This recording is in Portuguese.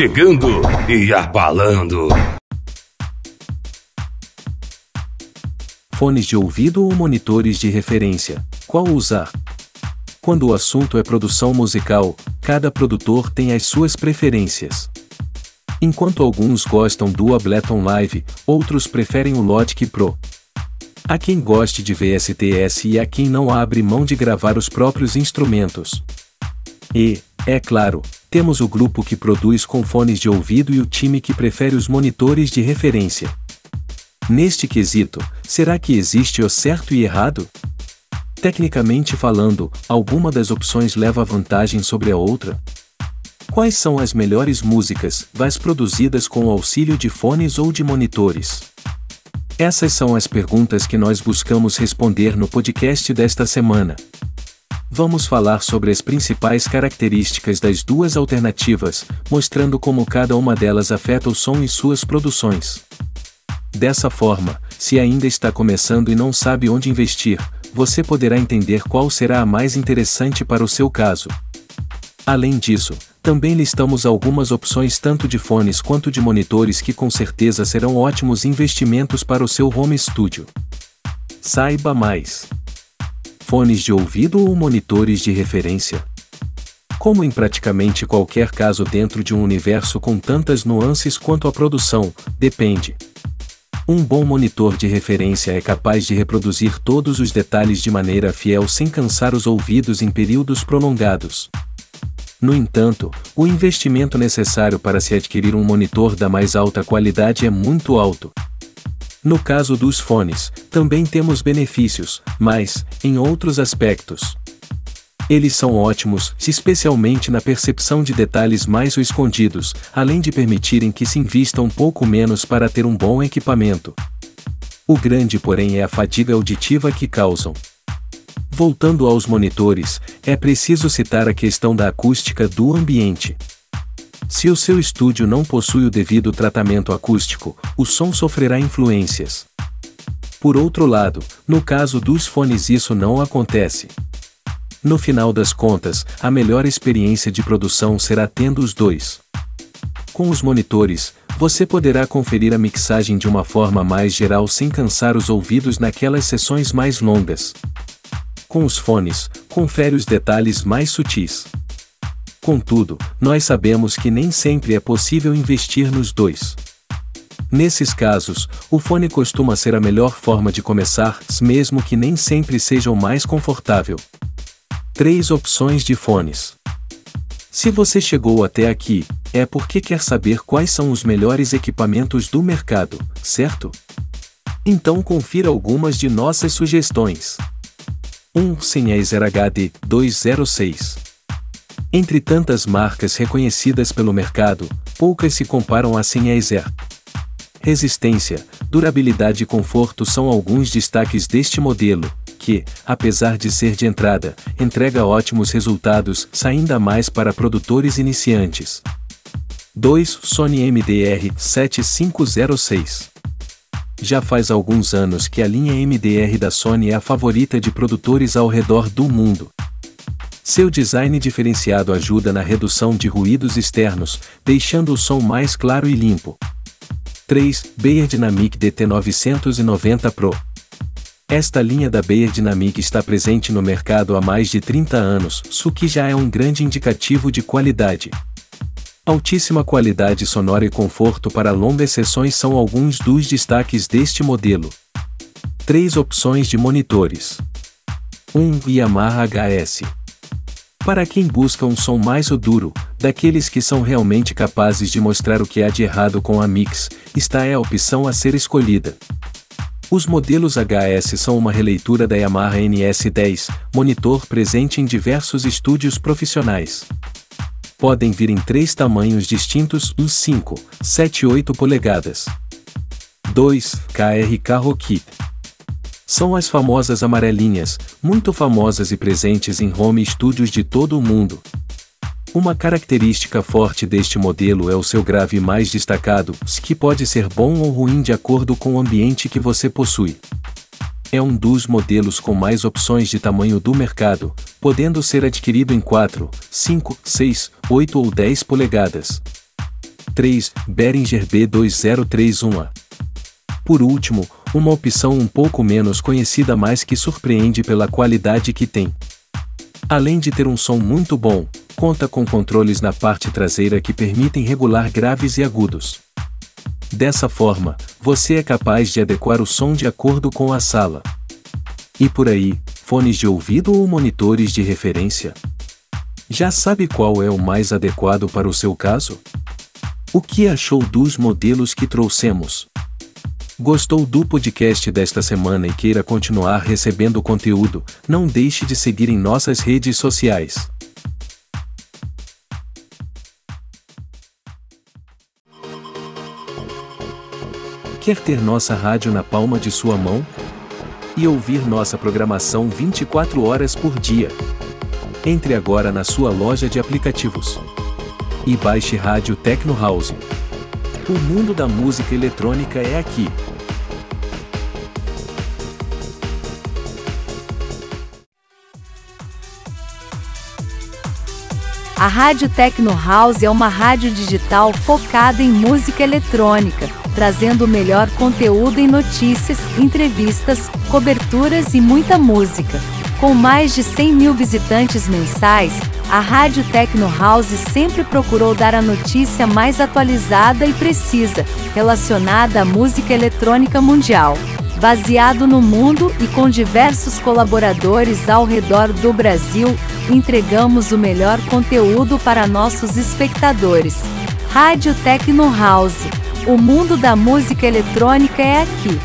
chegando e abalando. Fones de ouvido ou monitores de referência? Qual usar? Quando o assunto é produção musical, cada produtor tem as suas preferências. Enquanto alguns gostam do Ableton Live, outros preferem o Logic Pro. Há quem goste de VSTS e há quem não abre mão de gravar os próprios instrumentos. E, é claro, temos o grupo que produz com fones de ouvido e o time que prefere os monitores de referência. Neste quesito, será que existe o certo e errado? Tecnicamente falando, alguma das opções leva vantagem sobre a outra? Quais são as melhores músicas, vais produzidas com o auxílio de fones ou de monitores? Essas são as perguntas que nós buscamos responder no podcast desta semana. Vamos falar sobre as principais características das duas alternativas, mostrando como cada uma delas afeta o som e suas produções. Dessa forma, se ainda está começando e não sabe onde investir, você poderá entender qual será a mais interessante para o seu caso. Além disso, também listamos algumas opções tanto de fones quanto de monitores que com certeza serão ótimos investimentos para o seu home studio. Saiba mais. Fones de ouvido ou monitores de referência? Como em praticamente qualquer caso dentro de um universo com tantas nuances quanto a produção, depende. Um bom monitor de referência é capaz de reproduzir todos os detalhes de maneira fiel sem cansar os ouvidos em períodos prolongados. No entanto, o investimento necessário para se adquirir um monitor da mais alta qualidade é muito alto. No caso dos fones, também temos benefícios, mas, em outros aspectos. Eles são ótimos, especialmente na percepção de detalhes mais escondidos, além de permitirem que se invista um pouco menos para ter um bom equipamento. O grande, porém, é a fadiga auditiva que causam. Voltando aos monitores, é preciso citar a questão da acústica do ambiente. Se o seu estúdio não possui o devido tratamento acústico, o som sofrerá influências. Por outro lado, no caso dos fones isso não acontece. No final das contas, a melhor experiência de produção será tendo os dois. Com os monitores, você poderá conferir a mixagem de uma forma mais geral sem cansar os ouvidos naquelas sessões mais longas com os fones, confere os detalhes mais sutis. Contudo, nós sabemos que nem sempre é possível investir nos dois. Nesses casos, o fone costuma ser a melhor forma de começar, mesmo que nem sempre seja o mais confortável. Três opções de fones. Se você chegou até aqui, é porque quer saber quais são os melhores equipamentos do mercado, certo? Então confira algumas de nossas sugestões. 1 Sennheiser HD 206. Entre tantas marcas reconhecidas pelo mercado, poucas se comparam a Sennheiser. Resistência, durabilidade e conforto são alguns destaques deste modelo, que, apesar de ser de entrada, entrega ótimos resultados, saindo mais para produtores iniciantes. 2 Sony MDR 7506 já faz alguns anos que a linha MDR da Sony é a favorita de produtores ao redor do mundo. Seu design diferenciado ajuda na redução de ruídos externos, deixando o som mais claro e limpo. 3. Beyer Dynamic DT990 Pro esta linha da Beyer Dynamic está presente no mercado há mais de 30 anos, o que já é um grande indicativo de qualidade. Altíssima qualidade sonora e conforto para longas sessões são alguns dos destaques deste modelo. Três opções de monitores. 1. Um, Yamaha HS. Para quem busca um som mais duro, daqueles que são realmente capazes de mostrar o que há de errado com a mix, está é a opção a ser escolhida. Os modelos HS são uma releitura da Yamaha NS10, monitor presente em diversos estúdios profissionais podem vir em três tamanhos distintos: uns 5, 7 e 8 polegadas. 2. KRK Rockit. São as famosas amarelinhas, muito famosas e presentes em home studios de todo o mundo. Uma característica forte deste modelo é o seu grave mais destacado, que pode ser bom ou ruim de acordo com o ambiente que você possui é um dos modelos com mais opções de tamanho do mercado, podendo ser adquirido em 4, 5, 6, 8 ou 10 polegadas. 3. Behringer B2031A. Por último, uma opção um pouco menos conhecida mas que surpreende pela qualidade que tem. Além de ter um som muito bom, conta com controles na parte traseira que permitem regular graves e agudos. Dessa forma, você é capaz de adequar o som de acordo com a sala. E por aí, fones de ouvido ou monitores de referência? Já sabe qual é o mais adequado para o seu caso? O que achou dos modelos que trouxemos? Gostou do podcast desta semana e queira continuar recebendo conteúdo? Não deixe de seguir em nossas redes sociais. Quer ter nossa rádio na palma de sua mão? E ouvir nossa programação 24 horas por dia? Entre agora na sua loja de aplicativos e baixe Rádio Tecno House. O mundo da música eletrônica é aqui. A Rádio Tecno House é uma rádio digital focada em música eletrônica, trazendo o melhor conteúdo em notícias, entrevistas, coberturas e muita música. Com mais de 100 mil visitantes mensais, a Rádio Tecno House sempre procurou dar a notícia mais atualizada e precisa, relacionada à música eletrônica mundial. Baseado no mundo e com diversos colaboradores ao redor do Brasil, entregamos o melhor conteúdo para nossos espectadores. Rádio Tecno House. O mundo da música eletrônica é aqui.